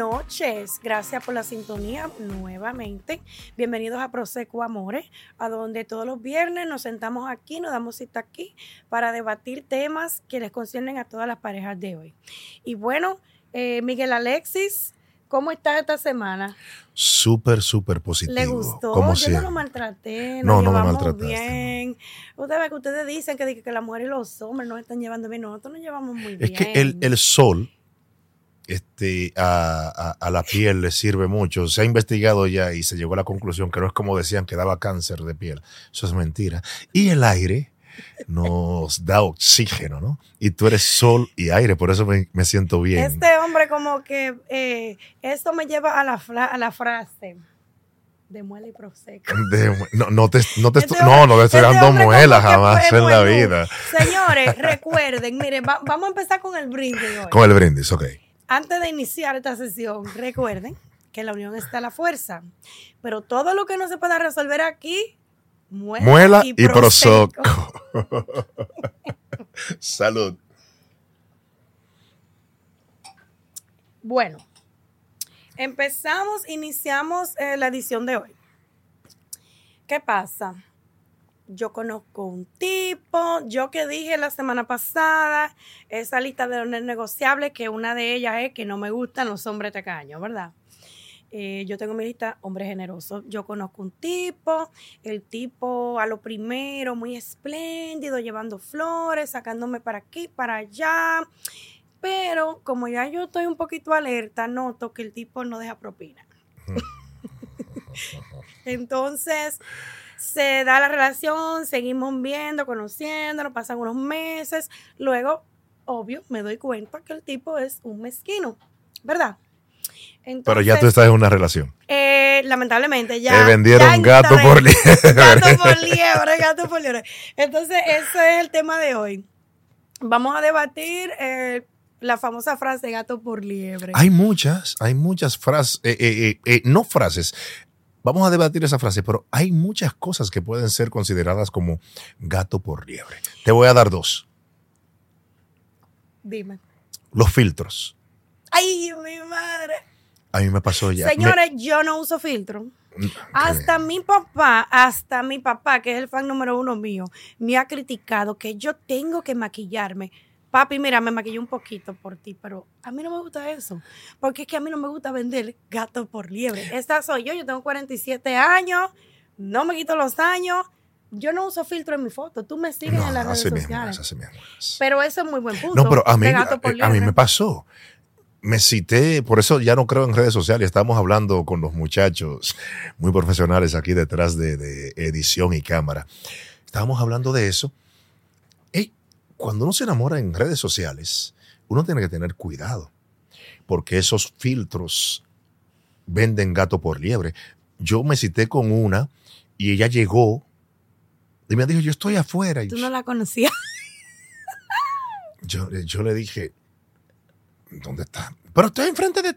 noches. Gracias por la sintonía nuevamente. Bienvenidos a Proseco Amores, a donde todos los viernes nos sentamos aquí, nos damos cita aquí para debatir temas que les conciernen a todas las parejas de hoy. Y bueno, eh, Miguel Alexis, ¿cómo estás esta semana? Súper, súper positivo. ¿Le gustó? Como Yo no lo maltraté. No, nos no me maltrataste, bien. Usted ve que ustedes dicen que, que las mujeres y los hombres no están llevando bien. Nosotros nos llevamos muy Es bien. que el, el sol este, a, a- a la piel le sirve mucho. Se ha investigado ya y se llegó a la conclusión que no es como decían que daba cáncer de piel. Eso es mentira. Y el aire nos da oxígeno, ¿no? Y tú eres sol y aire, por eso me, me siento bien. Este hombre como que eh, esto me lleva a la, a la frase de muela y prosecco. De- no, no te, no te Este estoy, no, no te estoy este dando hombre muela jamás en la vida. Señores, recuerden, miren, va- vamos a empezar con el brindis hoy. Con el brindis, ok. Antes de iniciar esta sesión, recuerden que en la unión está la fuerza. Pero todo lo que no se pueda resolver aquí, muela, Muela y prosecco. prosoco. Salud. Bueno, empezamos, iniciamos eh, la edición de hoy. ¿Qué pasa? Yo conozco un tipo, yo que dije la semana pasada, esa lista de los negociables, que una de ellas es que no me gustan los hombres tacaños, ¿verdad? Eh, yo tengo mi lista hombres generosos. Yo conozco un tipo, el tipo a lo primero muy espléndido, llevando flores, sacándome para aquí, para allá. Pero como ya yo estoy un poquito alerta, noto que el tipo no deja propina. Entonces, se da la relación, seguimos viendo, conociéndonos, pasan unos meses. Luego, obvio, me doy cuenta que el tipo es un mezquino, ¿verdad? Pero Entonces, ya tú estás en una relación. eh, lamentablemente ya. Te vendieron ya gato entré. por liebre. Gato por liebre, gato por liebre. Entonces, ese es el tema de hoy. Vamos a debatir eh, la famosa frase gato por liebre. Hay muchas, hay muchas frases, eh, no frases. Vamos a debatir esa frase, pero hay muchas cosas que pueden ser consideradas como gato por liebre. Te voy a dar dos. Dime. Los filtros. ¡Ay, mi madre! A mí me pasó ya. Señores, yo no uso filtro. Me- Hasta mi papá, hasta mi papá, que es el fan número uno mío, me ha criticado que yo tengo que maquillarme. Papi, mira, me maquillé un poquito por ti, pero a mí no me gusta eso. Porque es que a mí no me gusta vender gato por liebre. Esta soy yo, yo tengo 47 años, no me quito los años. Yo no uso filtro en mi foto. Tú me sigues No, en las redes mismo sociales. mismo. Pero eso es muy buen punto. No, pero a mí, gato por a, a mí me pasó. Me cité, por eso ya no creo en redes sociales. Estamos hablando con los muchachos muy profesionales aquí detrás de, de edición y cámara. Estábamos hablando de eso. Cuando uno se enamora en redes sociales, uno tiene que tener cuidado, porque esos filtros venden gato por liebre. Yo me cité con una y ella llegó y me dijo, yo estoy afuera. Tú no la conocías. yo, yo le dije, ¿dónde está? Pero estoy enfrente de...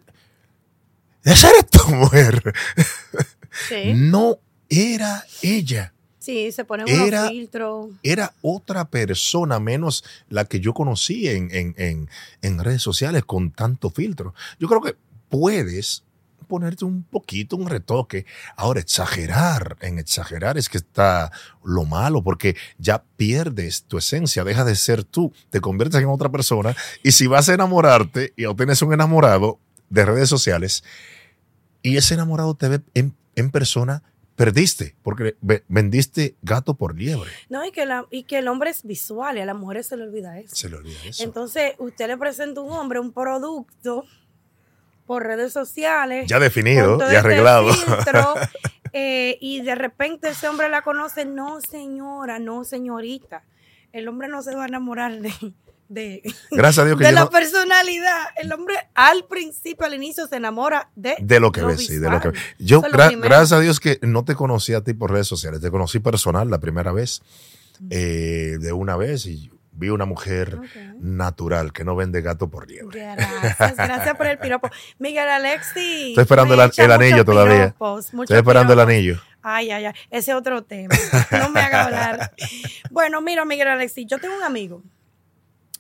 Esa eres tu mujer. Sí. No era ella. Sí, se ponen Era- unos filtros. Era otra persona menos la que yo conocí en, en- en- en redes sociales con tanto filtro. Yo creo que puedes ponerte un poquito, un retoque. Ahora, exagerar, en exagerar es que está lo malo, porque ya pierdes tu esencia, deja de ser tú, te conviertes en otra persona. Y si vas a enamorarte y obtienes un enamorado de redes sociales, y ese enamorado te ve en, en persona, perdiste, porque ve- vendiste gato por liebre. No, y que, la, y que el hombre es visual y a las mujeres se le olvida eso. Se le olvida eso. Entonces, usted le presenta a un hombre un producto por redes sociales. ya definido con todo y este arreglado. filtro, eh, y de repente ese hombre la conoce. No, señora, no, señorita. El hombre no se va a enamorar de, de, Gracias a Dios que de la no- personalidad. El hombre al principio, al inicio, se enamora de, de lo que lo ves, sí, de lo que visual. Yo, es gra- gracias a Dios que no te conocí a ti por redes sociales, te conocí personal la primera vez, eh, de una vez, y vi una mujer natural que no vende gato por liebre. Gracias, gracias por el piropo. Miguel Alexi. Estoy esperando el- anillo todavía. piropos, Estoy esperando el anillo. Ay, ay, ay. Ese es otro tema. No me haga hablar. Bueno, mira, Miguel Alexis, yo tengo un amigo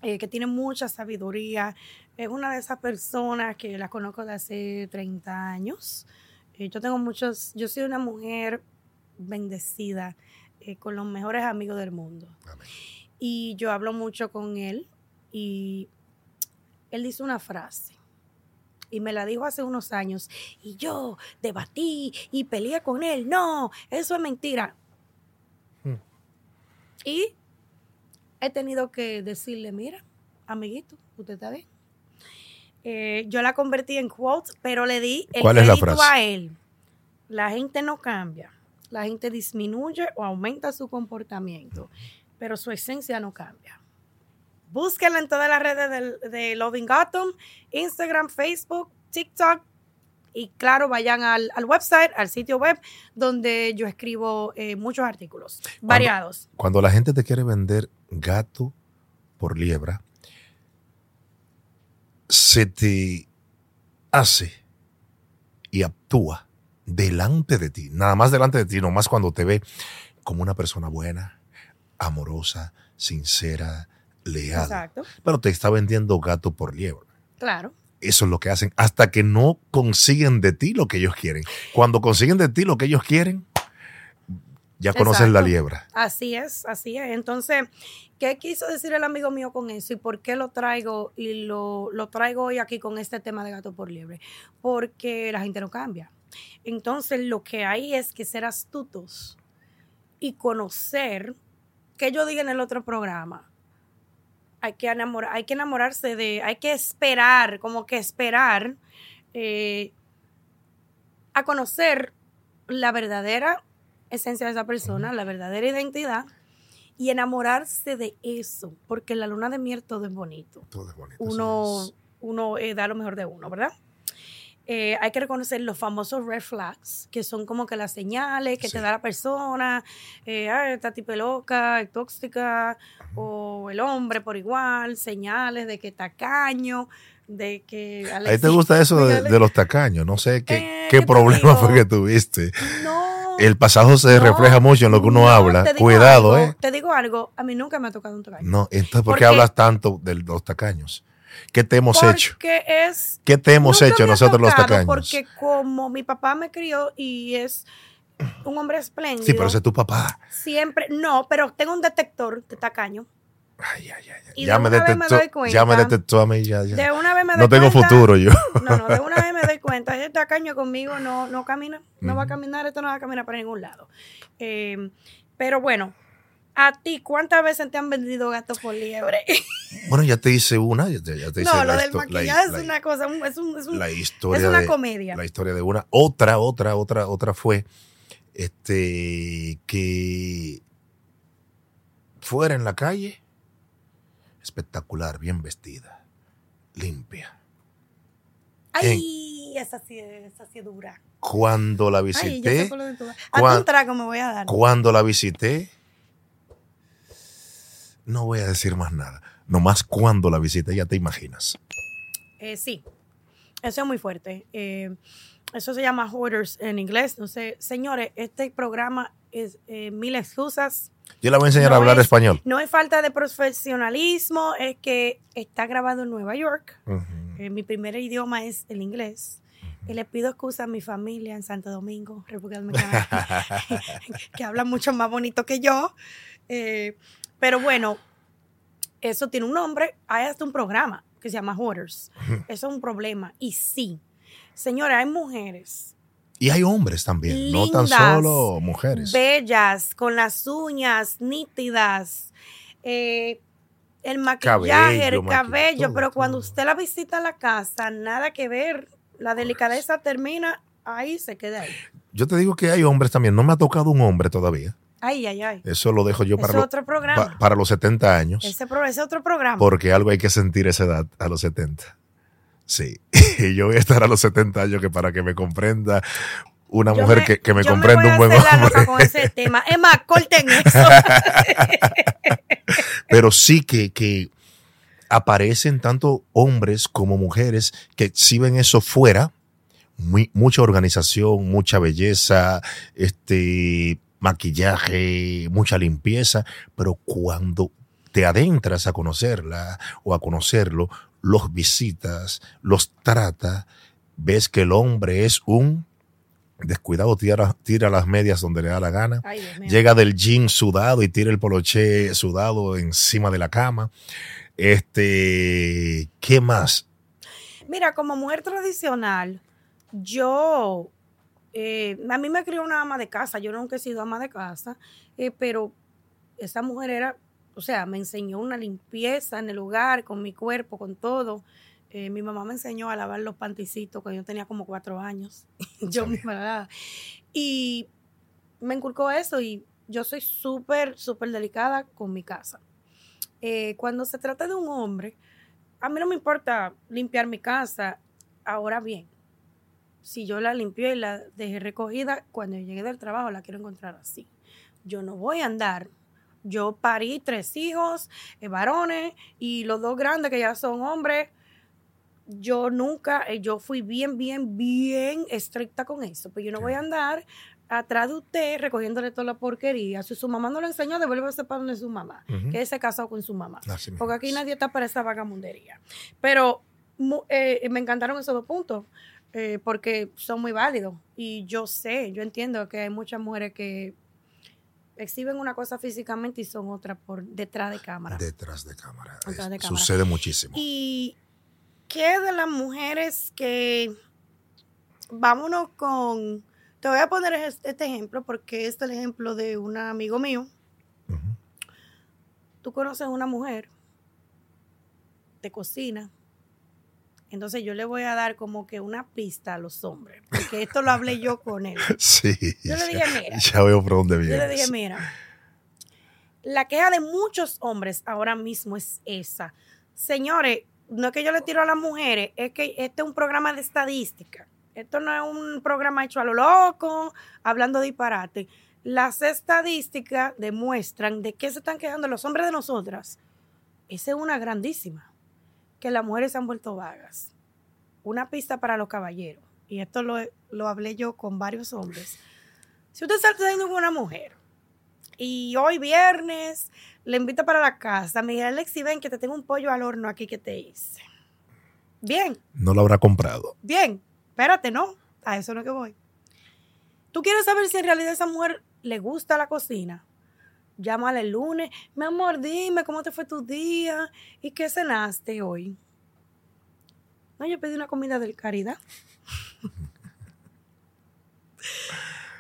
eh, que tiene mucha sabiduría, es una de esas personas que la conozco de hace 30 años. Eh, yo tengo muchos, yo soy una mujer bendecida eh, con los mejores amigos del mundo. Amén. Y yo hablo mucho con él y él dice una frase. Y me la dijo hace unos años. Y yo debatí y peleé con él. No, eso es mentira. Hmm. Y he tenido que decirle, mira, amiguito, usted está bien. Eh, yo la convertí en quotes, pero le di el ¿Cuál es la frase? a él. La gente no cambia. La gente disminuye o aumenta su comportamiento, pero su esencia no cambia. Búsquenla en todas las redes de, Loving Gotham, Instagram, Facebook, TikTok. Y claro, vayan al, al website, al sitio web, donde yo escribo eh, muchos artículos variados. Cuando la gente te quiere vender gato por liebra, se te hace y actúa delante de ti, nada más delante de ti, nomás cuando te ve como una persona buena, amorosa, sincera, leal. Exacto, Pero te está vendiendo gato por liebra. claro. Eso es lo que hacen hasta que no consiguen de ti lo que ellos quieren. Cuando consiguen de ti lo que ellos quieren, ya conocen la liebra. Así es, así es. Entonces, ¿qué quiso decir el amigo mío con eso y por qué lo traigo y lo, lo traigo hoy aquí con este tema de gato por liebre? Porque la gente no cambia. Entonces, lo que hay es que ser astutos y conocer, que yo dije en el otro programa, hay que, enamorar, hay que enamorarse de, hay que esperar, como que esperar eh, a conocer la verdadera esencia de esa persona, la verdadera identidad y enamorarse de eso, porque en la luna de miel todo es bonito. Todo es bonito. Uno, uno eh, da lo mejor de uno, ¿verdad? Eh, hay que reconocer los famosos red flags, que son como que las señales que Sí. te da la persona, eh, "Ay, esta tipa es loca, tóxica, o el hombre por igual, señales de que tacaño, de que... A ti te gusta eso de, de los tacaños. No sé qué, Eh, qué ¿qué te problema fue que tuviste. No, El pasado se no, refleja mucho en lo que uno no, habla. Cuidado, algo, ¿eh? Te digo algo, a mí nunca me ha tocado un tacaño. No, entonces, ¿por ¿Por qué? hablas tanto de los tacaños? ¿Qué te hemos hecho? Porque es ¿Qué te hemos hecho nosotros los tacaños? Porque como mi papá me crió y es un hombre espléndido. Sí, pero ese es tu papá. Siempre, no, pero tengo un detector de tacaño. Ay, ay, ay. Y Ya de me, detectó, cuenta. ya me detectó a mí. Ya, ya. De una vez me doy no tengo cuenta- futuro yo. No, no, de una vez me doy cuenta. Ese tacaño conmigo no, no camina. No va a caminar, esto no va a caminar para ningún lado. Eh, pero bueno, a ti, ¿cuántas veces te han vendido gato por liebre? Bueno, ya te hice una. Ya te, ya te hice no, lo del maquillaje la- es una cosa, es, un, es, un- la es historia una de, comedia. la historia de una. Otra, otra, otra, otra fue este que fuera en la calle, espectacular, bien vestida, limpia. Ay, esa sí, esa sí es dura. Cuando la Ay, sé visité, por vas. A un trago me voy a dar. cuando la visité, no voy a decir más nada. Nomás cuando la visité, ya te imaginas. Eh, sí, eso es muy fuerte. Eh, eso se llama hoarders en inglés. No sé, señores, este programa es eh, mil excusas. Yo la voy a enseñar No a hablar es- español. No es falta de profesionalismo, es que está grabado en Nueva York. Mi primer idioma es el inglés. Y le pido excusa a mi familia en Santo Domingo, República Dominicana, que habla mucho más bonito que yo. Eh, pero bueno, eso tiene un nombre. Hay hasta un programa que se llama Hoarders. Eso es un problema. Y sí, señora, hay mujeres Y hay hombres también, no tan Lindas, solo mujeres. bellas, con las uñas nítidas, eh, el maquillaje, Cabello, el cabello, todo, pero cuando usted la visita a la casa, nada que ver. La delicadeza termina ahí, se queda ahí. Yo te digo que hay hombres también. No me ha tocado un hombre todavía. Ay, ay, ay. Eso lo dejo yo para, es lo- otro programa. pa- para los 70 años. ese, pro- ese otro programa. Porque algo hay que sentir esa edad a los 70. Sí. Y yo voy a estar a los 70 años que para que me comprenda una Yo mujer me- que, que me comprenda un buen hombre. con ese tema. Es más, corten eso. Pero sí que, que aparecen tanto hombres como mujeres que exhiben eso fuera. Muy- mucha organización, mucha belleza, este maquillaje, mucha limpieza, pero cuando te adentras a conocerla o a conocerlo, los visitas, los trata, ves que el hombre es un descuidado, tira, tira las medias donde le da la gana, Ay, llega del jean sudado y tira el poloché sudado encima de la cama. Este, ¿qué más? Mira, como mujer tradicional, yo, eh, a mí me crió una ama de casa, yo nunca he sido ama de casa, eh, pero esa mujer era, o sea, me enseñó una limpieza en el hogar, con mi cuerpo, con todo. Eh, mi mamá me enseñó a lavar los panticitos cuando yo tenía como cuatro años. yo misma la. Y me inculcó eso y yo soy súper, súper delicada con mi casa. Cuando se trata de un hombre, a mí no me importa limpiar mi casa. Ahora bien, si yo la limpié y la dejé recogida, cuando yo llegue del trabajo la quiero encontrar así. Yo no voy a andar. Yo parí tres hijos, eh, varones, y los dos grandes que ya son hombres. Yo nunca, eh, yo fui bien, bien, bien estricta con eso. Pues yo no voy a andar atrás de usted recogiéndole toda la porquería. Si su mamá no lo enseñó, devuélvase para donde su mamá. Que se casado con su mamá. Así Porque aquí nadie está para esa vagamundería. Pero eh, me encantaron esos dos puntos, eh, porque son muy válidos. Y yo sé, yo entiendo que hay muchas mujeres que exhiben una cosa físicamente y son otras por detrás de cámara. Detrás de cámara. Detrás de cámara. Sucede muchísimo. ¿Y qué de las mujeres que... Vámonos con... Te voy a poner es- este ejemplo porque este es el ejemplo de un amigo mío. Ujú. Tú conoces una mujer de cocina. Entonces yo le voy a dar como que una pista a los hombres, porque esto lo hablé yo con él. Sí. Yo le dije, mira, Ya veo por dónde yo vienes. le dije, mira, la queja de muchos hombres ahora mismo es esa. Señores, no es que yo le tiro a las mujeres, es que este es un programa de estadística. Esto no es un programa hecho a lo loco, hablando disparate. Las estadísticas demuestran de qué se están quejando los hombres de nosotras. Esa es una grandísima. Que las mujeres se han vuelto vagas. Una pista para los caballeros. Y esto lo, lo hablé yo con varios hombres. Si usted está saliendo con una mujer y hoy viernes le invita para la casa, me dice, Alexi, ven que te tengo un pollo al horno aquí que te hice. Bien, No lo habrá comprado. bien, espérate, no, a eso no es que voy. ¿Tú quieres saber si en realidad a esa mujer le gusta la cocina? Llámale el lunes, mi amor, dime cómo te fue tu día y qué cenaste hoy. No, yo pedí una comida del Caridad.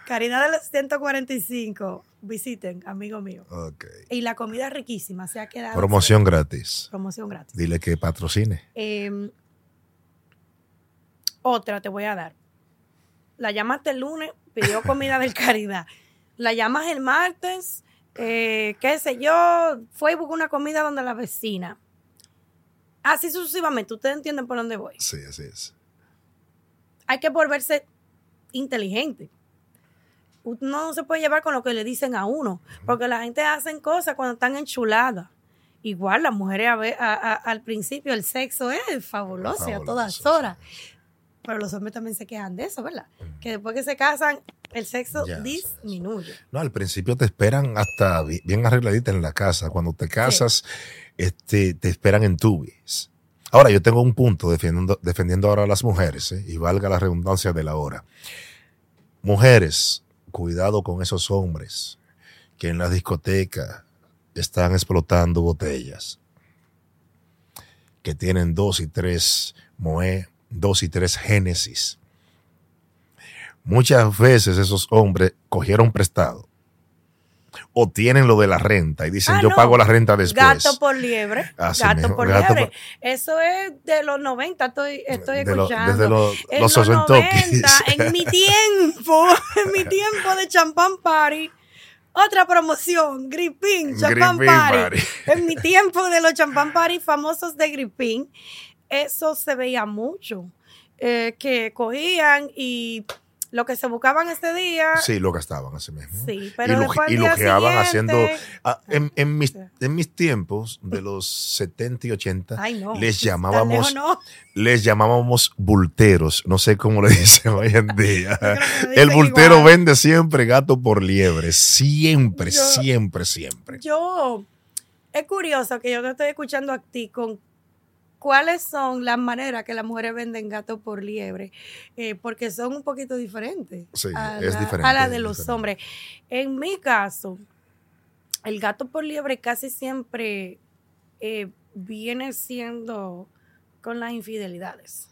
Caridad del 145. Visiten, amigo mío. Ok. Y la comida es riquísima, se ha quedado. Promoción gratis. Promoción gratis. Dile que patrocine. Eh, otra te voy a dar. La llamaste el lunes, pidió comida del caridad. La llamas el martes, eh, qué sé yo, fue y buscó una comida donde la vecina. Así sucesivamente, ustedes entienden por dónde voy. Sí, así es. Hay que volverse inteligente. Uno no se puede llevar con lo que le dicen a uno, porque la gente hacen cosas cuando están enchuladas. Igual las mujeres a ve- a- a- al principio el sexo es fabuloso y a todas Fabuloso, horas. Pero los hombres también se quejan de eso, ¿verdad? Que después que se casan, el sexo Ya, disminuye. No, al principio te esperan hasta bi- bien arregladita en la casa. Cuando te casas, este, te esperan en tubis. Ahora, yo tengo un punto defendiendo, defendiendo ahora a las mujeres, ¿eh? y valga la redundancia de la hora. Mujeres, cuidado con esos hombres que en la discoteca están explotando botellas, que tienen dos y tres Moe, dos y tres Génesis. Muchas veces esos hombres cogieron prestado o tienen lo de la renta y dicen Ah, yo no. pago la renta después. Gato por liebre. Así gato mismo, por gato liebre. por- Eso es de los 90, estoy, estoy De lo- escuchando. desde los, en los los 90, ochentoquis. en mi tiempo, en mi tiempo de champán party, otra promoción, Gripín, champán party. En mi tiempo de los champán party famosos de Gripín, eso se veía mucho, eh, que cogían y lo que se buscaban ese día, sí, Sí, lo gastaban así mismo. pero y, lo, y lojeaban haciendo... siguiente- ah, en, en mis, en mis tiempos, de los 70 y 80, Ay, no. les llamábamos, no. les llamábamos bulteros. No sé cómo le dicen hoy en día. El bultero igual. vende siempre gato por liebre. Siempre, Yo- siempre, siempre. Yo, es curioso que yo te estoy escuchando a ti con cuáles son las maneras que las mujeres venden gato por liebre, eh, porque son un poquito diferentes Sí, a, es la, diferente, a la de los diferente. hombres. En mi caso, el gato por liebre casi siempre eh, viene siendo con las infidelidades.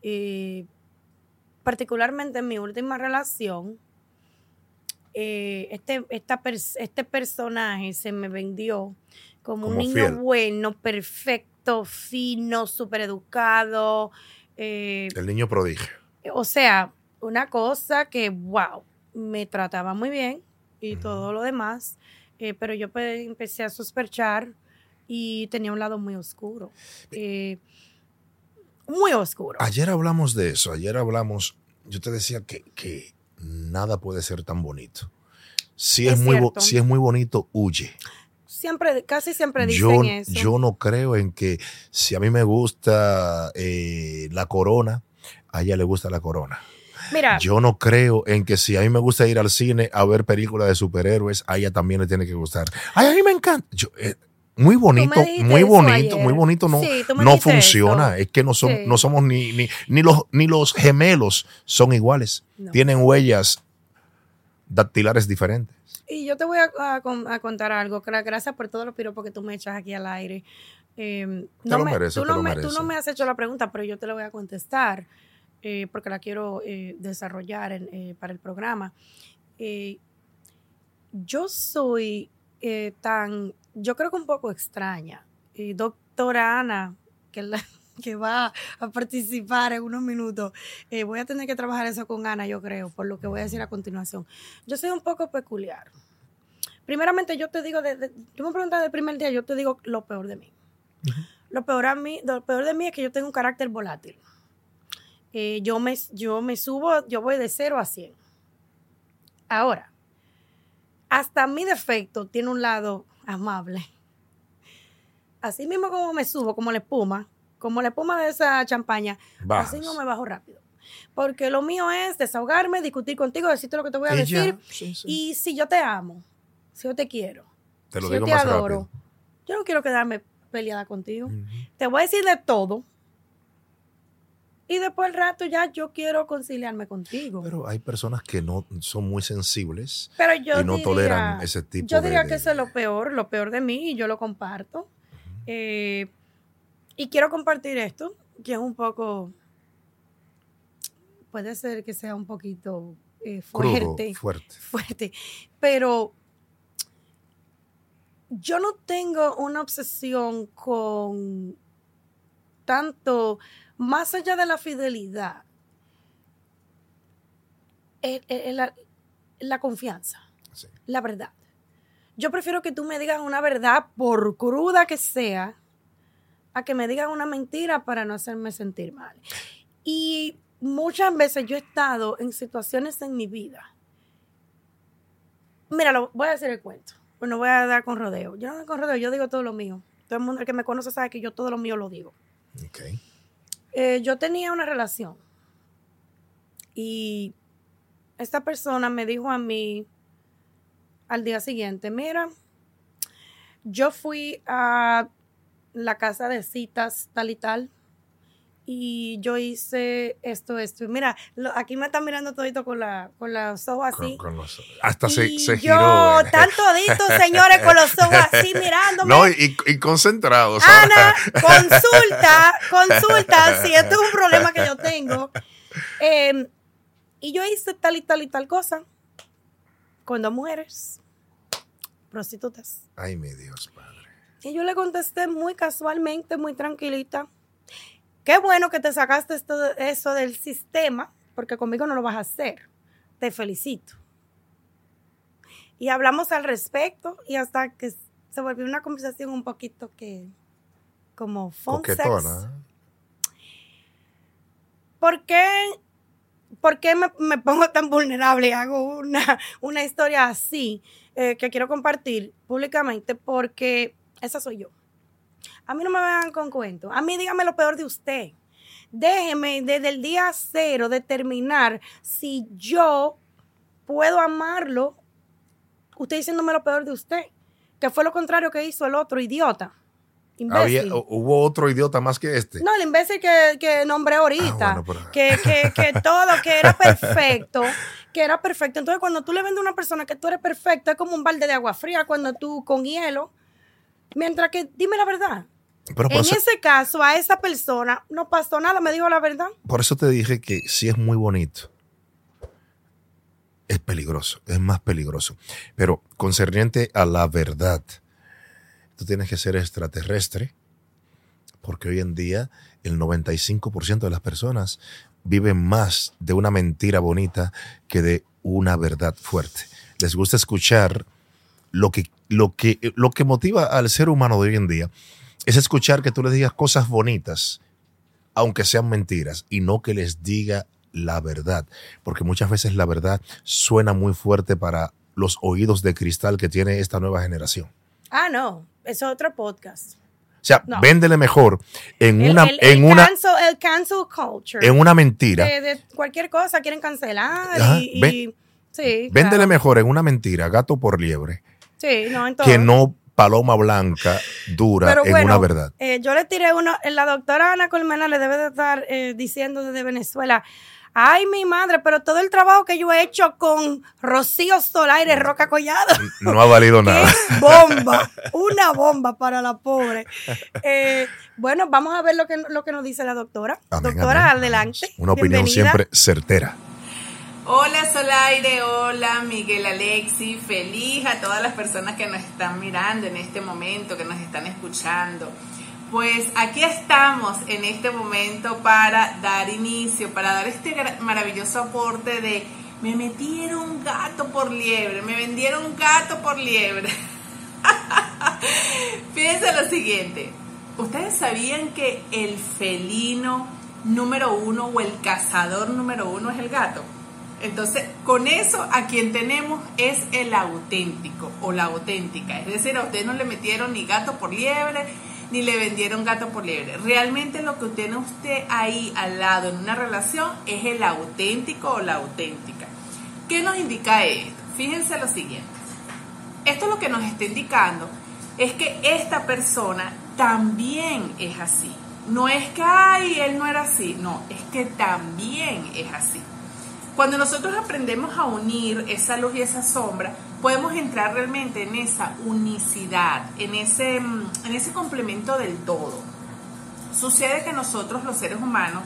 Eh, particularmente en mi última relación, eh, este, esta este personaje se me vendió como, un niño fiel. bueno, perfecto, fino, súper educado. eh, El niño prodigio. o sea, una cosa que, wow, me trataba muy bien y todo lo demás, eh, pero yo pe- empecé a sospechar y tenía un lado muy oscuro. eh, muy oscuro. Ayer hablamos de eso, ayer hablamos, yo te decía que, que nada puede ser tan bonito. Si es, Es muy, si es muy bonito, huye. Siempre, casi siempre Yo, dicen eso. yo no creo en que si a mí me gusta eh, la corona, a ella le gusta la corona. Mira, Yo no creo en que si a mí me gusta ir al cine a ver películas de superhéroes, a ella también le tiene que gustar. Ay, a mí me encanta. Yo, eh, muy bonito, muy bonito, muy bonito no, Sí, no funciona. eso. Es que no, son, Sí. no somos ni, ni, ni, los, ni los gemelos son iguales. No. Tienen huellas dactilares diferentes. Y yo te voy a, a con- a contar algo. Gra- Gracias por todos los piropos que tú me echas aquí al aire. Eh, no me- mereces, tú, no me, tú no me has hecho la pregunta, pero yo te la voy a contestar eh, porque la quiero eh, desarrollar en- eh, para el programa. Eh, yo soy eh, tan, yo creo que un poco extraña. Doctora Ana, que, la- que va a participar en unos minutos, eh, voy a tener que trabajar eso con Ana, yo creo, por lo que voy a decir a continuación. Yo soy un poco peculiar. Primeramente, yo te digo, de, de- tú me preguntas del primer día, yo te digo lo peor de mí. Lo peor, a mí, lo peor de mí es que yo tengo un carácter volátil. Eh, yo, me, yo me subo, yo voy de 0 a 100. Ahora, hasta mi defecto tiene un lado amable. Así mismo como me subo, como la espuma, como la espuma de esa champaña, Bajas. así no me bajo rápido. Porque lo mío es desahogarme, discutir contigo, decirte lo que te voy a decir. sí, sí. Y si yo te amo, si yo te quiero, Te lo si digo yo te más adoro, rápido. yo no quiero quedarme peleada contigo. Te voy a decir de todo. Y después el rato ya yo quiero conciliarme contigo. Pero, Pero hay personas que no son muy sensibles yo y no diría, toleran ese tipo Yo de- diría de- que eso es lo peor, lo peor de mí y yo lo comparto. Eh, y quiero compartir esto, que es un poco, puede ser que sea un poquito eh, crudo, fuerte. fuerte. fuerte. Pero yo no tengo una obsesión con tanto, más allá de la fidelidad, la, la confianza, Sí. la verdad. Yo prefiero que tú me digas una verdad, por cruda que sea, a que me digas una mentira para no hacerme sentir mal. Y muchas veces yo he estado en situaciones en mi vida. Mira, lo, voy a hacer el cuento. Bueno, voy a dar con rodeo. Yo no doy con rodeo, yo digo todo lo mío. Todo el mundo el que me conoce sabe que yo todo lo mío lo digo. Ok. Eh, yo tenía una relación y esta persona me dijo a mí al día siguiente, mira, yo fui a la casa de citas tal y tal y yo hice esto, esto. Mira, lo- aquí me están mirando todito con, la, con los ojos así. Con- con los- hasta se, y se yo, giró. eh. tan toditos, señores, con los ojos así mirándome. No, y, y concentrados. Ana, consulta, consulta si esto es un problema que yo tengo. Eh, y yo hice tal y tal y tal cosa con dos mujeres, prostitutas. Ay, mi Dios. Y yo le contesté muy casualmente, muy tranquilita. Qué bueno que te sacaste esto, eso del sistema, porque conmigo no lo vas a hacer. Te felicito. Y hablamos al respecto y hasta que se volvió una conversación un poquito que como phone. ¿Por qué, por qué me, me pongo tan vulnerable y hago una, una historia así eh, que quiero compartir públicamente? Porque esa soy yo. A mí no me vengan con cuentos. A mí dígame lo peor de usted. Déjeme desde el día cero determinar si yo puedo amarlo. Usted diciéndome lo peor de usted. Que fue lo contrario que hizo el otro idiota. Había, hubo otro idiota más que este. No, el imbécil que, que nombré ahorita. Ah, bueno, pero- que, que, que todo, que era perfecto. Que era perfecto. Entonces, cuando tú le vendes a una persona que tú eres perfecto, es como un balde de agua fría cuando tú con hielo. Mientras que, dime la verdad. Pero En eso, ese caso, a esa persona no pasó nada, me dijo la verdad. por eso te dije que si es muy bonito, es peligroso, es más peligroso. Pero concerniente a la verdad, tú tienes que ser extraterrestre, porque hoy en día el 95% de las personas viven más de una mentira bonita que de una verdad fuerte. Les gusta escuchar lo que, lo que, lo que motiva al ser humano de hoy en día es escuchar que tú les digas cosas bonitas, aunque sean mentiras, y no que les diga la verdad, porque muchas veces la verdad suena muy fuerte para los oídos de cristal que tiene esta nueva generación. Ah, no. Eso es otro podcast. O sea, No. véndele mejor en El- una, el, en el una, cancel, el cancel culture. en una mentira. de, de cualquier cosa quieren cancelar Ajá, y, ve- y- sí, Véndele claro. mejor en una mentira, gato por liebre, Sí, no, en todo. que no paloma blanca dura Pero en bueno, una verdad. eh, yo le tiré uno, eh, la doctora Ana Colmena le debe de estar eh, diciendo desde Venezuela, ay mi madre, pero todo el trabajo que yo he hecho con Rocío Solar y Roca Collado. No ha valido nada. ¡Qué bomba! Una bomba para la pobre. Eh, bueno, vamos a ver lo que, lo que nos dice la doctora. Amén, doctora, amén. adelante. Una opinión Bienvenida. siempre certera. Hola Solaire, hola Miguel Alexi, feliz a todas las personas que nos están mirando en este momento, que nos están escuchando. Pues aquí estamos en este momento para dar inicio, para dar este maravilloso aporte de me metieron gato por liebre, me vendieron gato por liebre. Fíjense lo siguiente, ¿ustedes sabían que el felino número uno o el cazador número uno es el gato? Entonces, con eso a quien tenemos es el auténtico o la auténtica. Es decir, a usted no le metieron ni gato por liebre, ni le vendieron gato por liebre. Realmente lo que tiene usted ahí al lado en una relación es el auténtico o la auténtica. ¿Qué nos indica esto? Fíjense lo siguiente. Esto lo que nos está indicando es que esta persona también es así. No es que, ay, él no era así. No, es que también es así. Cuando nosotros aprendemos a unir esa luz y esa sombra, podemos entrar realmente en esa unicidad, en ese, mm, en ese complemento del todo. Sucede que nosotros los seres humanos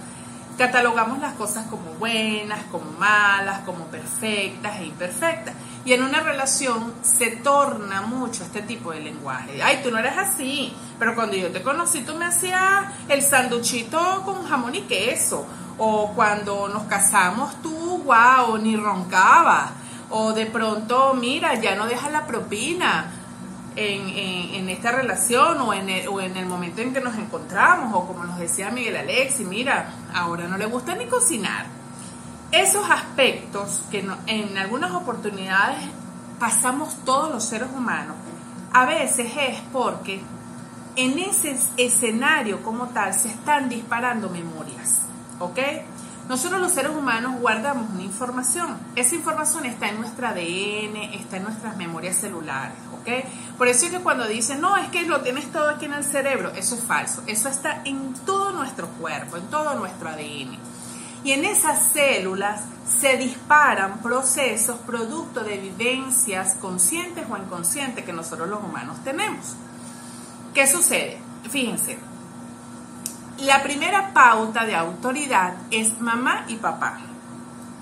catalogamos las cosas como buenas, como malas, como perfectas e imperfectas. Y en una relación se torna mucho este tipo de lenguaje. Ay, tú no eres así, pero cuando yo te conocí tú me hacías el sanduchito con jamón y queso. O cuando nos casamos tú, wow, ni roncabas. O de pronto, mira, ya no dejas la propina en, en- esta relación o en, el, o en el momento en que nos encontramos. O como nos decía Miguel Alexi, mira, ahora no le gusta ni cocinar. Esos aspectos que no- en algunas oportunidades pasamos todos los seres humanos, a veces es porque en ese escenario como tal se están disparando memorias, ¿ok? Nosotros los seres humanos guardamos una información. Esa información está en nuestro ADN, está en nuestras memorias celulares, ¿ok? Por eso es que cuando dicen, no, es que lo tienes todo aquí en el cerebro, eso es falso. Eso está en todo nuestro cuerpo, en todo nuestro ADN. Y en esas células se disparan procesos producto de vivencias conscientes o inconscientes que nosotros los humanos tenemos. ¿Qué sucede? Fíjense, la primera pauta de autoridad es mamá y papá.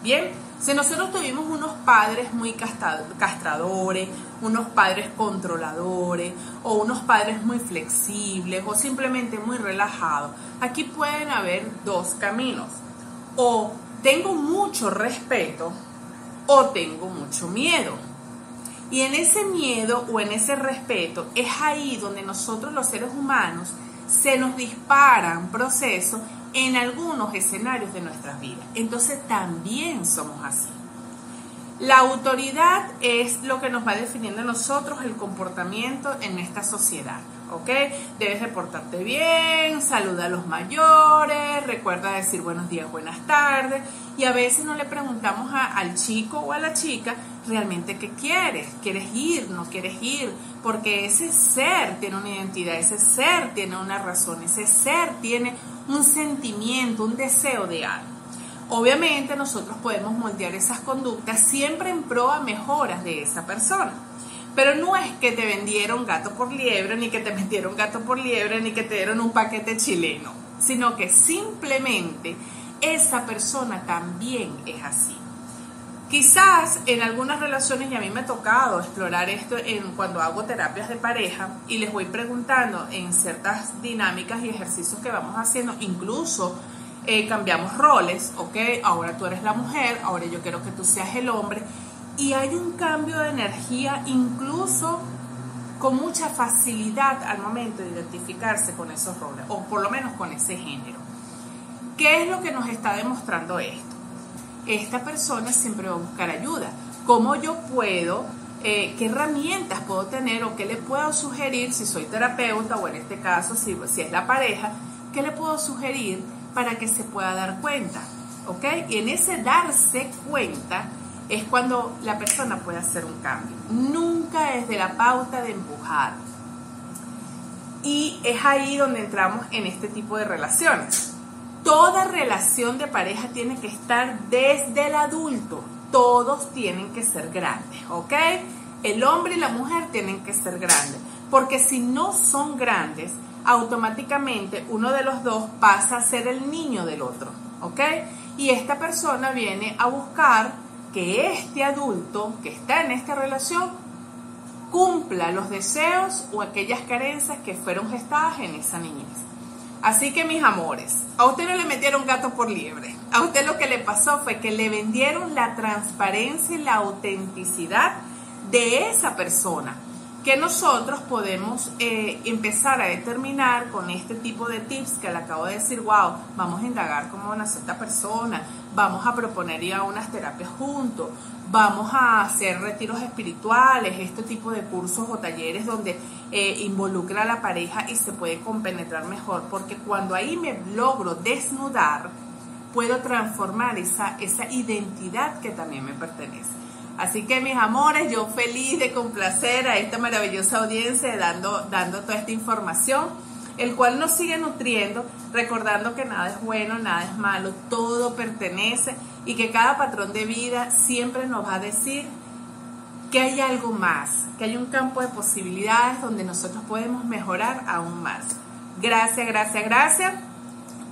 Bien, si nosotros tuvimos unos padres muy castradores, unos padres controladores o unos padres muy flexibles o simplemente muy relajados, aquí pueden haber dos caminos. O tengo mucho respeto o tengo mucho miedo. Y en ese miedo o en ese respeto es ahí donde nosotros los seres humanos se nos disparan procesos en algunos escenarios de nuestras vidas. Entonces también somos así. La autoridad es lo que nos va definiendo a nosotros el comportamiento en esta sociedad. ¿Ok? Debes de portarte bien, saluda a los mayores, recuerda decir buenos días, buenas tardes. Y a veces no le preguntamos al chico o a la chica realmente qué quieres. ¿Quieres ir? ¿No quieres ir? Porque ese ser tiene una identidad, ese ser tiene una razón, ese ser tiene un sentimiento, un deseo de algo. Obviamente nosotros podemos moldear esas conductas siempre en pro a mejoras de esa persona. Pero no es que te vendieron gato por liebre, ni que te metieron gato por liebre, ni que te dieron un paquete chileno, sino que simplemente esa persona también es así. Quizás en algunas relaciones, y a mí me ha tocado explorar esto en, cuando hago terapias de pareja y les voy preguntando en ciertas dinámicas y ejercicios que vamos haciendo, incluso eh, cambiamos roles, ¿ok? Ahora tú eres la mujer, ahora yo quiero que tú seas el hombre, y hay un cambio de energía incluso con mucha facilidad al momento de identificarse con esos roles, o por lo menos con ese género. ¿Qué es lo que nos está demostrando esto? Esta persona siempre va a buscar ayuda. ¿Cómo yo puedo, eh, qué herramientas puedo tener o qué le puedo sugerir si soy terapeuta o en este caso si, si es la pareja, qué le puedo sugerir para que se pueda dar cuenta? ¿Ok? Y en ese darse cuenta, es cuando la persona puede hacer un cambio. Nunca es de la pauta de empujar. Y es ahí donde entramos en este tipo de relaciones. Toda relación de pareja tiene que estar desde el adulto. Todos tienen que ser grandes, ¿ok? El hombre y la mujer tienen que ser grandes. Porque si no son grandes, automáticamente uno de los dos pasa a ser el niño del otro, ¿ok? Y esta persona viene a buscar que este adulto que está en esta relación cumpla los deseos o aquellas carencias que fueron gestadas en esa niñez. Así que mis amores, a usted no le metieron gato por liebre. A usted lo que le pasó fue que le vendieron la transparencia y la autenticidad de esa persona que nosotros podemos eh, empezar a determinar con este tipo de tips que le acabo de decir, wow, vamos a indagar cómo nace esta persona, vamos a proponer ya unas terapias juntos, vamos a hacer retiros espirituales, este tipo de cursos o talleres donde eh, involucra a la pareja y se puede compenetrar mejor, porque cuando ahí me logro desnudar, puedo transformar esa, esa identidad que también me pertenece. Así que mis amores, yo feliz de complacer a esta maravillosa audiencia dando, dando toda esta información, el cual nos sigue nutriendo, recordando que nada es bueno, nada es malo, todo pertenece y que cada patrón de vida siempre nos va a decir que hay algo más, que hay un campo de posibilidades donde nosotros podemos mejorar aún más. Gracias, gracias, gracias.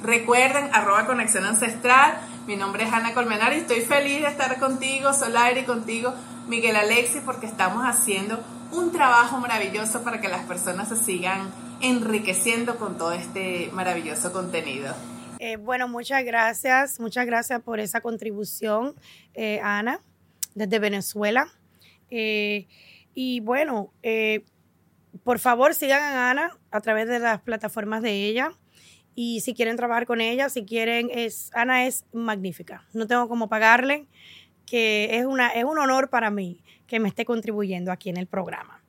Recuerden, arroba conexión ancestral mi nombre es Ana Colmenar y estoy feliz de estar contigo, Solaire, y contigo, Miguel Alexis, porque estamos haciendo un trabajo maravilloso para que las personas se sigan enriqueciendo con todo este maravilloso contenido. Eh, bueno, muchas gracias, muchas gracias por esa contribución, eh, Ana, desde Venezuela. Eh, y bueno, por favor sigan a Ana a través de las plataformas de ella. Y si quieren trabajar con ella, si quieren, es, Ana es magnífica. No tengo cómo pagarle, que es, una, es un honor para mí que me esté contribuyendo aquí en el programa.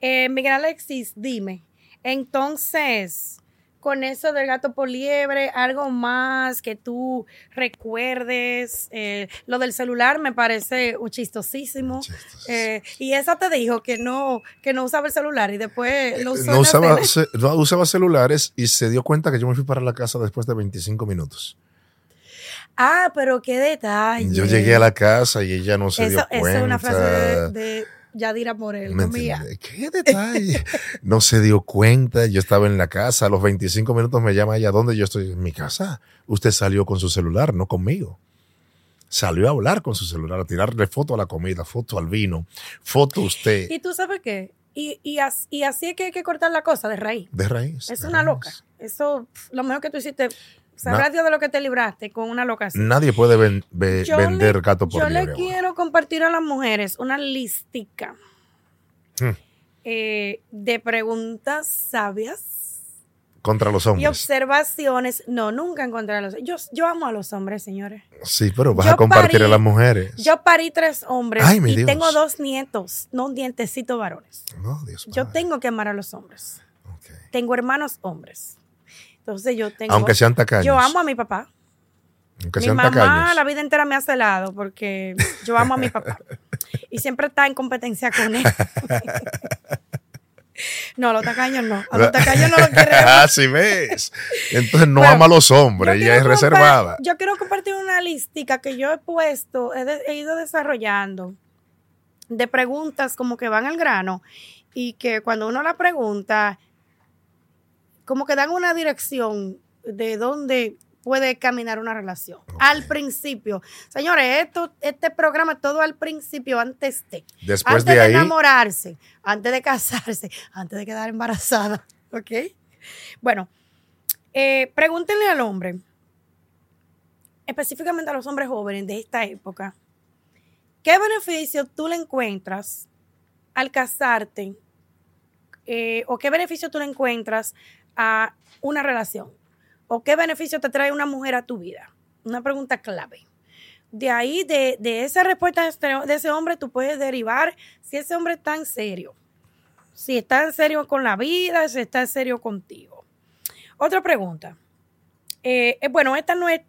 Eh, Miguel Alexis, dime, entonces, con eso del gato por liebre, algo más que tú recuerdes. Eh, lo del celular me parece chistosísimo. Eh, y esa te dijo que no, que no usaba el celular y después lo usó. No usaba, no usaba celulares y se dio cuenta que yo me fui para la casa después de 25 minutos. Ah, pero qué detalle. Yo llegué a la casa y ella no se dio cuenta. Esa es una frase de Yadira Morel. ¿Qué detalle? no se dio cuenta, yo estaba en la casa, a los 25 minutos me llama ella, ¿dónde yo estoy? En mi casa. Usted salió con su celular, no conmigo. Salió a hablar con su celular, a tirarle foto a la comida, foto al vino, foto usted. ¿Y tú sabes qué? Y, y, así, es que hay que cortar la cosa de raíz. De raíz. Es una loca. Eso, lo mejor que tú hiciste Sabrás Dios de lo que te libraste con una locación. Nadie puede vender gato por Yo le quiero compartir a las mujeres una listica hmm. eh, de preguntas sabias. Contra los hombres. Y observaciones. No, nunca en contra de los hombres. Yo, yo amo a los hombres, señores. Sí, pero vas a compartir a las mujeres. Yo parí tres hombres y tengo dos nietos, no un dientecito varones. No, Dios Yo tengo que amar a los hombres. Tengo hermanos hombres. Entonces yo tengo... Aunque sean tacaños. Yo amo a mi papá. Aunque mi sean mamá tacaños. la vida entera me ha celado porque yo amo a mi papá. y siempre está en competencia con él. no, los tacaños no. A los tacaños no lo queremos. Ah, sí ves. Entonces no Bueno, ama a los hombres, ella es reservada. Yo quiero compartir una listica que yo he puesto, he, de- he ido desarrollando de preguntas como que van al grano y que cuando uno la pregunta, como que dan una dirección de dónde puede caminar una relación. Al principio. Señores, esto, este programa todo al principio, antes de. Después antes de de, ahí, enamorarse, antes de casarse, antes de quedar embarazada. ¿Ok? Bueno, eh, pregúntenle al hombre, específicamente a los hombres jóvenes de esta época, ¿qué beneficio tú le encuentras al casarte? eh, ¿O qué beneficio tú le encuentras a una relación? ¿O qué beneficio te trae una mujer a tu vida? Una pregunta clave. De ahí, de, de esa respuesta de este- ese hombre, tú puedes derivar si ese hombre está en serio. Si está en serio con la vida, si está en serio contigo. Otra pregunta. Eh, eh, bueno, esta no es,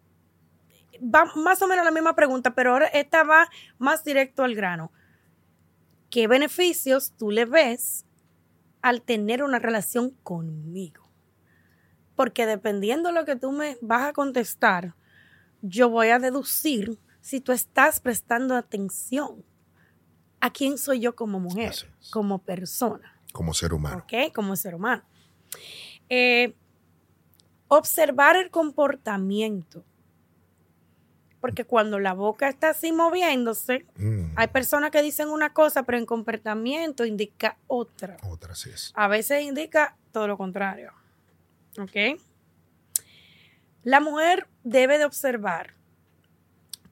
va más o menos la misma pregunta, pero ahora esta va más directo al grano. ¿Qué beneficios tú le ves al tener una relación conmigo? Porque dependiendo de lo que tú me vas a contestar, yo voy a deducir si tú estás prestando atención a quién soy yo como mujer, como persona. como ser humano. ¿ok? Como ser humano. Eh, observar el comportamiento. Porque cuando la boca está así moviéndose, Mm, hay personas que dicen una cosa, pero en comportamiento indica otra. Otra sí es. A veces indica todo lo contrario. ¿Ok? La mujer debe de observar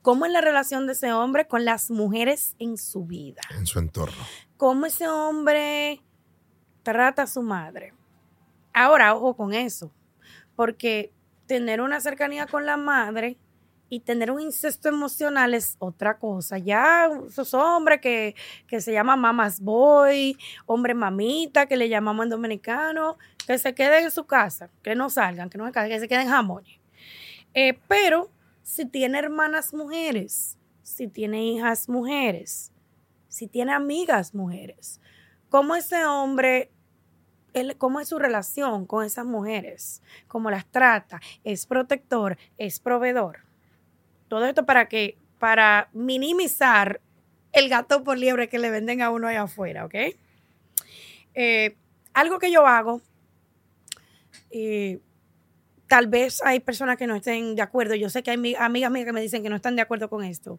cómo es la relación de ese hombre con las mujeres en su vida En su entorno. cómo ese hombre trata a su madre. Ahora, ojo con eso, porque tener una cercanía con la madre y tener un incesto emocional es otra cosa. Ya esos hombres que, que se llaman mamas boy, hombre mamita, que le llamamos en dominicano, que se queden en su casa, que no salgan, que no se que se queden jamones. Eh, pero si tiene hermanas mujeres, si tiene hijas mujeres, si tiene amigas mujeres, cómo ese hombre, cómo es su relación con esas mujeres, cómo las trata, es protector, es proveedor. Todo esto para que, para minimizar el gato por liebre que le venden a uno allá afuera, ¿ok? Eh, algo que yo hago, eh, tal vez hay personas que no estén de acuerdo, yo sé que hay mi- amigas mías que me dicen que no están de acuerdo con esto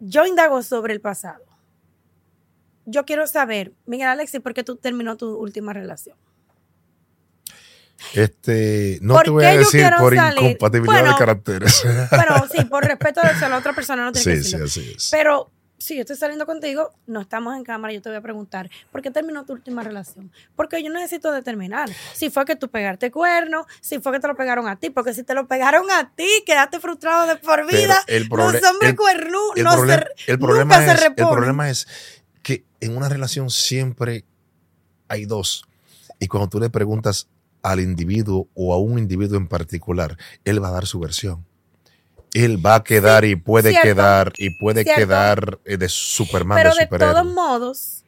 yo indago sobre el pasado. Yo quiero saber, Miguel Alexis, ¿por qué tú terminó tu última relación? Este, no ¿Por te voy a decir por salir? incompatibilidad Bueno, de caracteres. Bueno, sí, por respeto a la otra persona no tiene que sí, sí, decirlo. así es. Pero si yo estoy saliendo contigo, no estamos en cámara, yo te voy a preguntar, ¿por qué terminó tu última relación? Porque yo necesito determinar si fue que tú pegaste cuerno, si fue que te lo pegaron a ti, porque si te lo pegaron a ti, quedaste frustrado de por vida. el Los hombres cuernos el, no problema, se, el problema nunca se es, el reponen. problema es que en una relación siempre hay dos. Y cuando tú le preguntas al individuo o a un individuo en particular, él va a dar su versión. Él va a quedar y puede cierto, quedar y puede cierto. quedar eh, de Superman, Pero de todos modos,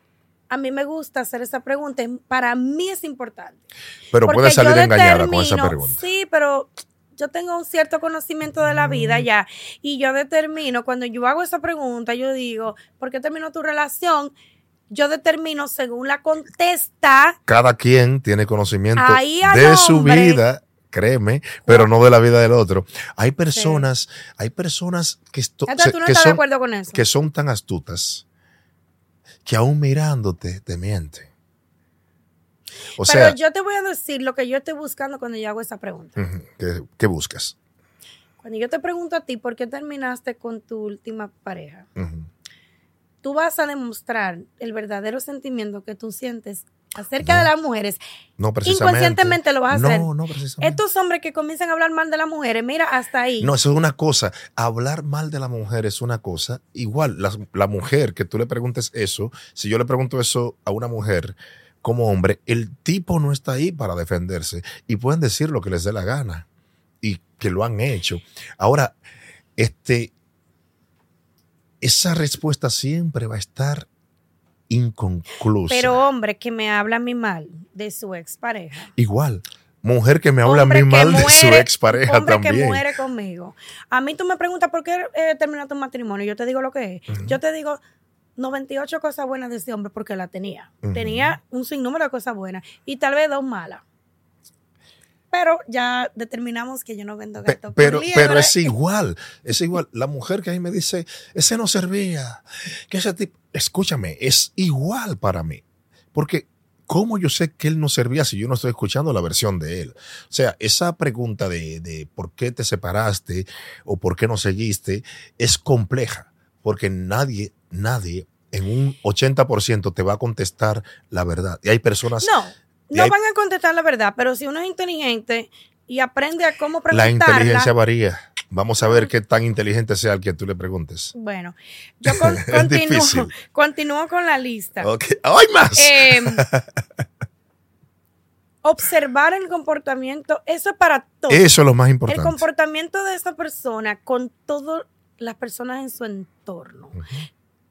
a mí me gusta hacer esa pregunta. Para mí es importante. Pero puede salir engañada con esa pregunta. Sí, pero yo tengo un cierto conocimiento de la vida Mm. ya. Y yo determino, cuando yo hago esa pregunta, yo digo, ¿por qué terminó tu relación? Yo determino según la contesta. Cada quien tiene conocimiento de su vida, créeme, pero no de la vida del otro. Hay personas, hay personas que, esto- se- no que son, acuerdo con eso. que son tan astutas que aún mirándote te mienten. O Pero sea, yo te voy a decir lo que yo estoy buscando cuando yo hago esa pregunta. ¿qué, qué buscas? Cuando yo te pregunto a ti, ¿por qué terminaste con tu última pareja? Tú vas a demostrar el verdadero sentimiento que tú sientes acerca No. de las mujeres. No precisamente. Inconscientemente lo vas a hacer. No, no precisamente. Estos hombres que comienzan a hablar mal de las mujeres, mira, hasta ahí. No, eso es una cosa. Hablar mal de la mujer es una cosa. Igual, la, la mujer que tú le preguntes eso, si yo le pregunto eso a una mujer, como hombre, el tipo no está ahí para defenderse y pueden decir lo que les dé la gana y que lo han hecho. Ahora, este, esa respuesta siempre va a estar inconclusa. Pero hombre que me habla a mí mal de su expareja. Igual, mujer que me habla a mí Hombre mal de su expareja hombre también. que muere conmigo. A mí tú me preguntas por qué eh, terminó tu matrimonio. Yo te digo lo que es. Yo te digo 98 cosas buenas de ese hombre porque la tenía. Tenía un sinnúmero de cosas buenas y tal vez dos malas. Pero ya determinamos que yo no vendo gato pero, pero es igual, es igual. La mujer que ahí me dice, ese no servía, que ese tipo, escúchame, es igual para mí. Porque, ¿cómo yo sé que él no servía si yo no estoy escuchando la versión de él? O sea, esa pregunta de, de por qué te separaste o por qué no seguiste es compleja, porque nadie, nadie en un 80% te va a contestar la verdad. Y hay personas No, no hay- van a contestar la verdad, pero si uno es inteligente y aprende a cómo La preguntarla. inteligencia varía. Vamos a ver qué tan inteligente sea el que tú le preguntes. Bueno, yo con- continúo, con la lista. Ok. ¡Hay más! Eh, observar el comportamiento, eso es para todos. Eso es lo más El importante. comportamiento de esa persona con todas las personas en su entorno.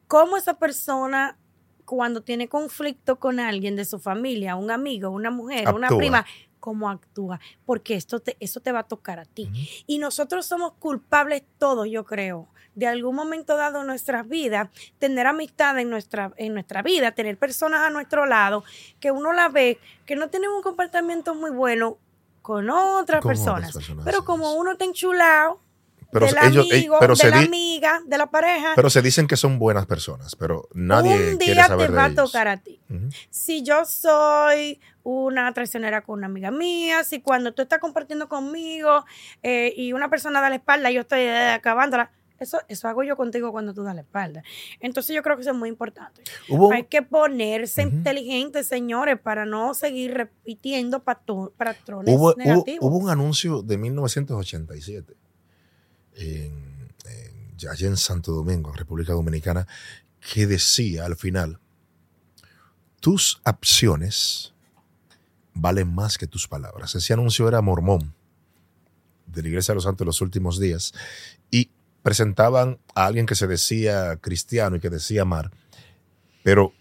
Cómo esa persona, cuando tiene conflicto con alguien de su familia, un amigo, una mujer, una prima, cómo actúa. Porque esto te, eso te va a tocar a ti. Y nosotros somos culpables todos, yo creo, de algún momento dado en nuestras vidas, tener amistad en nuestra, en nuestra vida, tener personas a nuestro lado, que uno la ve, que no tienen un comportamiento muy bueno con otras Con otras personas. pero como uno está enchulado Pero del ellos- eh, amigo, pero de la amiga, de la pareja, Pero se dicen que son buenas personas, pero nadie un quiere día saber te de va a tocar a ti. Si yo soy una traicionera con una amiga mía, si cuando tú estás compartiendo conmigo eh, y una persona da la espalda, yo estoy eh, acabándola, eso, eso hago yo contigo cuando tú das la espalda. Entonces yo creo que eso es muy importante. Hubo, Hay que ponerse inteligentes, señores, para no seguir repitiendo patrones hubo, hubo, negativos. hubo un anuncio de 1987 en, en- allá en Santo Domingo, en República Dominicana, que decía al final, tus acciones valen más que tus palabras. Ese anuncio era mormón de la Iglesia de los Santos de los Últimos Días y presentaban a alguien que se decía cristiano y que decía amar, pero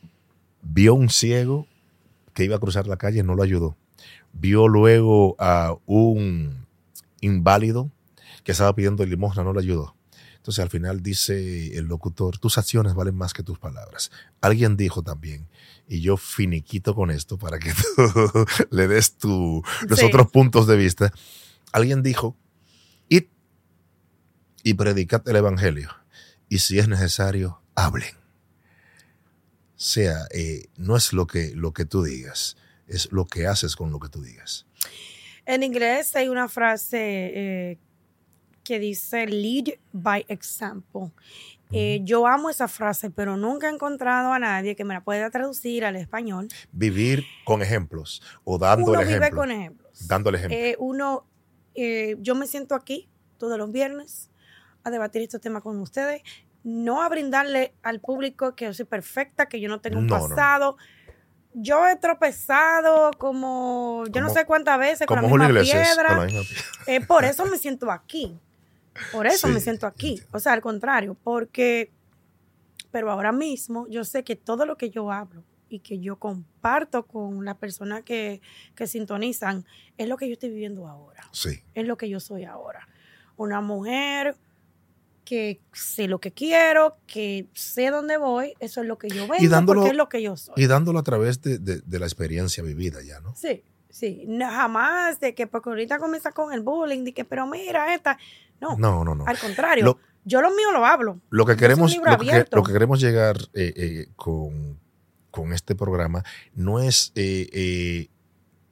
vio un ciego que iba a cruzar la calle y no lo ayudó. Vio luego a un inválido que estaba pidiendo limosna, no lo ayudó. Entonces al final dice el locutor, tus acciones valen más que tus palabras. Alguien dijo también, y yo finiquito con esto para que tú le des tu, los Sí. otros puntos de vista. Alguien dijo, id y predicad el evangelio. Y si es necesario, hablen. O sea, eh, no es lo que, lo que tú digas, es lo que haces con lo que tú digas. En inglés hay una frase eh, que dice lead by example. Eh, yo amo esa frase, pero nunca he encontrado a nadie que me la pueda traducir al español. Vivir con ejemplos o dando uno el vive ejemplo. con ejemplos. Dando el ejemplo. Eh, uno, eh, yo me siento aquí todos los viernes a debatir estos temas con ustedes, no a brindarle al público que yo soy perfecta, que yo no tengo un No, no. pasado. Yo he tropezado como, yo no sé cuántas veces con la misma piedra. con la misma piedra. Eh, por eso me siento aquí. Por eso Sí, me siento aquí. O sea, al contrario, porque, pero ahora mismo yo sé que todo lo que yo hablo y que yo comparto con las personas que, que sintonizan es lo que yo estoy viviendo ahora. Sí. Es lo que yo soy ahora. Una mujer que sé lo que quiero, que sé dónde voy, eso es lo que yo dándolo- porque es lo que yo soy. Y dándolo a través de, de- de la experiencia vivida ya, ¿no? Sí, sí. No, jamás de que porque ahorita comienza con el bullying, de que, pero mira esta. No, No, no, no. al contrario. Lo- yo lo mío lo hablo. Lo que queremos, lo que, abierto. lo que queremos llegar eh, eh, con, con este programa no es eh,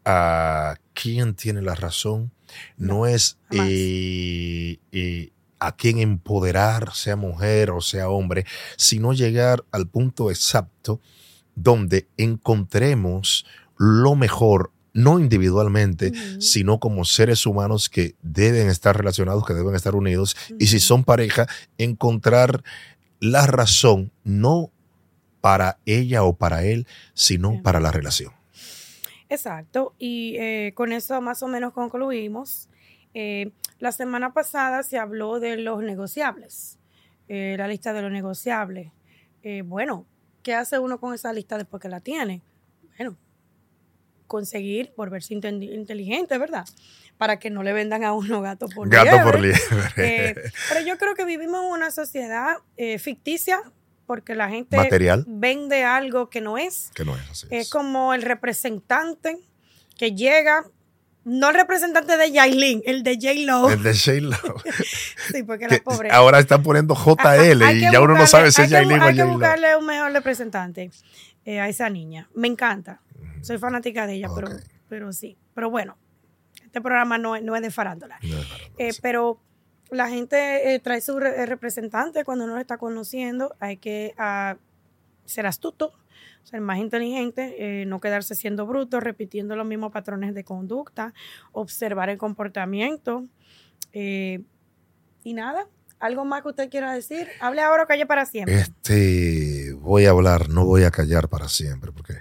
a quién tiene la razón, no, es eh, eh, a quién empoderar, sea mujer o sea hombre, sino llegar al punto exacto donde encontremos lo mejor, no individualmente, sino como seres humanos que deben estar relacionados, que deben estar unidos, y si son pareja, encontrar la razón, no para ella o para él, sino para la relación. Exacto, y eh, con eso más o menos concluimos. Eh, la semana pasada se habló de los negociables, eh, la lista de los negociables. Bueno, ¿qué hace uno con esa lista después que la tiene? Bueno, conseguir volverse inten- inteligente, ¿verdad? Para que no le vendan a uno gato por Gato liebre. por liebre. Eh, pero yo creo que vivimos en una sociedad eh, ficticia porque la gente Material. vende algo que no es. que no es así. Es como el representante que llega, no el representante de Yailin, el de J-Lo. El de Shayla. Sí, porque que la pobre. ahora están poniendo Ajá, JL hay y ya uno no sabe si es Yailin o Hay que buscarle un mejor representante eh, a esa niña. Me encanta. Soy fanática de ella, pero, pero sí. Pero bueno, este programa no, es- no es de farándula. No, no, no, Eh, sí. pero la gente eh, trae su re- representante cuando uno lo está conociendo. Hay que ah, ser astuto, ser más inteligente, eh, no quedarse siendo bruto, repitiendo los mismos patrones de conducta, observar el comportamiento. eh, y nada, ¿algo más que usted quiera decir? Hable ahora o calle para siempre. Este, voy a hablar, no voy a callar para siempre porque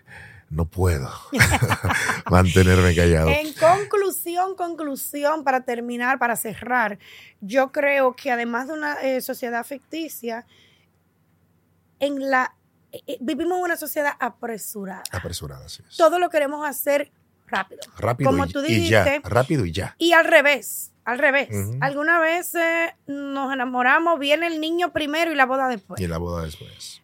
no puedo mantenerme callado. En conclusión, conclusión, para terminar, para cerrar, yo creo que además de una eh, sociedad ficticia, en la eh, eh, vivimos una sociedad apresurada. Apresurada, es. Todo lo queremos hacer rápido. Rápido como y, tú y ya, dijiste. rápido y ya. Y al revés, al revés. Ujú. Algunas veces nos enamoramos, viene el niño primero y la boda después. Y la boda después.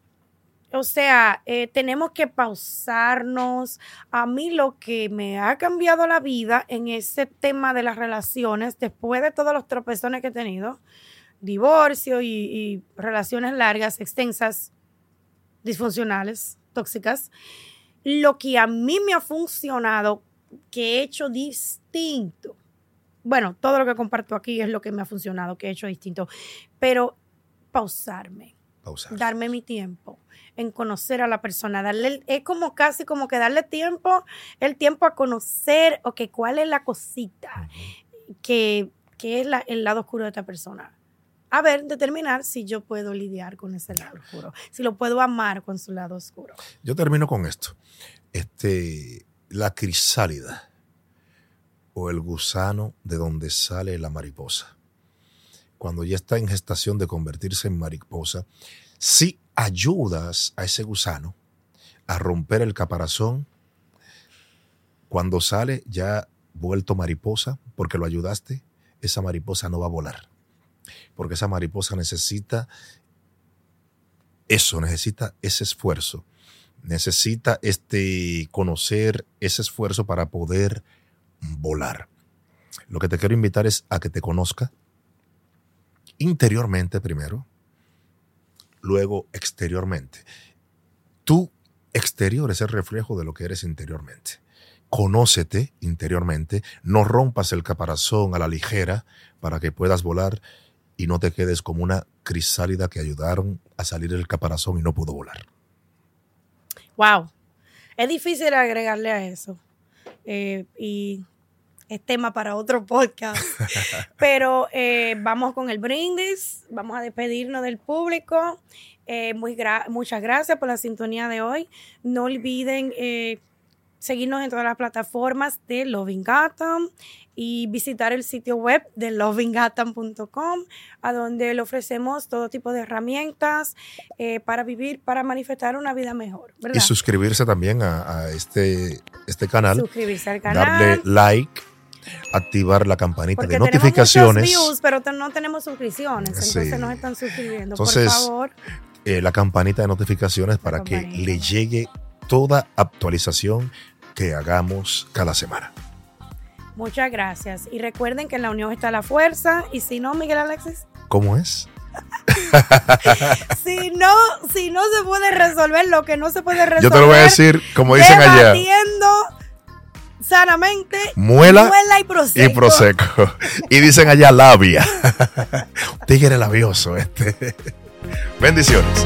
O sea, eh, tenemos que pausarnos. A mí lo que me ha cambiado la vida en ese tema de las relaciones, después de todos los tropezones que he tenido, divorcio y, y relaciones largas, extensas, disfuncionales, tóxicas, lo que a mí me ha funcionado, que he hecho distinto. Bueno, todo lo que comparto aquí es lo que me ha funcionado, que he hecho distinto, pero pausarme Pausar. darme mi tiempo en conocer a la persona, darle es como casi como que darle tiempo, el tiempo a conocer, o que cuál es la cosita que, que es la- el lado oscuro de esta persona. A ver, determinar si yo puedo lidiar con ese lado oscuro, si lo puedo amar con su lado oscuro. Yo termino con esto. Este, la crisálida o el gusano de donde sale la mariposa. Cuando ya está en gestación de convertirse en mariposa, si ayudas a ese gusano a romper el caparazón, cuando sale ya vuelto mariposa, porque lo ayudaste, esa mariposa no va a volar. Porque esa mariposa necesita eso, necesita ese esfuerzo necesita este conocer ese esfuerzo para poder volar. Lo que te quiero invitar es a que te conozca interiormente primero, luego exteriormente. Tu exterior es el reflejo de lo que eres interiormente. Conócete interiormente, no rompas el caparazón a la ligera para que puedas volar y no te quedes como una crisálida que ayudaron a salir del caparazón y no pudo volar. Wow, es difícil agregarle a eso. Eh, y es tema para otro podcast. Pero eh, vamos con el brindis, vamos a despedirnos del público. Eh, muy gra- muchas gracias por la sintonía de hoy. No olviden eh, seguirnos en todas las plataformas de Loving Gotham y visitar el sitio web de lovinggotham.com, a donde le ofrecemos todo tipo de herramientas eh, para vivir, para manifestar una vida mejor. ¿verdad? Y suscribirse también a, a este, este canal, Suscribirse al canal. darle like, activar la campanita porque de tenemos notificaciones. muchos views, pero no tenemos suscripciones. Entonces Sí. nos están suscribiendo. Entonces, por favor. eh, la campanita de notificaciones para que campanita. le llegue toda actualización que hagamos cada semana. Muchas gracias. Y recuerden que en la unión está la fuerza. Y si no, Miguel Alexis, ¿Cómo es? si no, si no se puede resolver lo que no se puede resolver. Yo te lo voy a decir, como dicen allá, sanamente. muela muela y proseco. y proseco. Y dicen allá labia. Tigre labioso este. Bendiciones.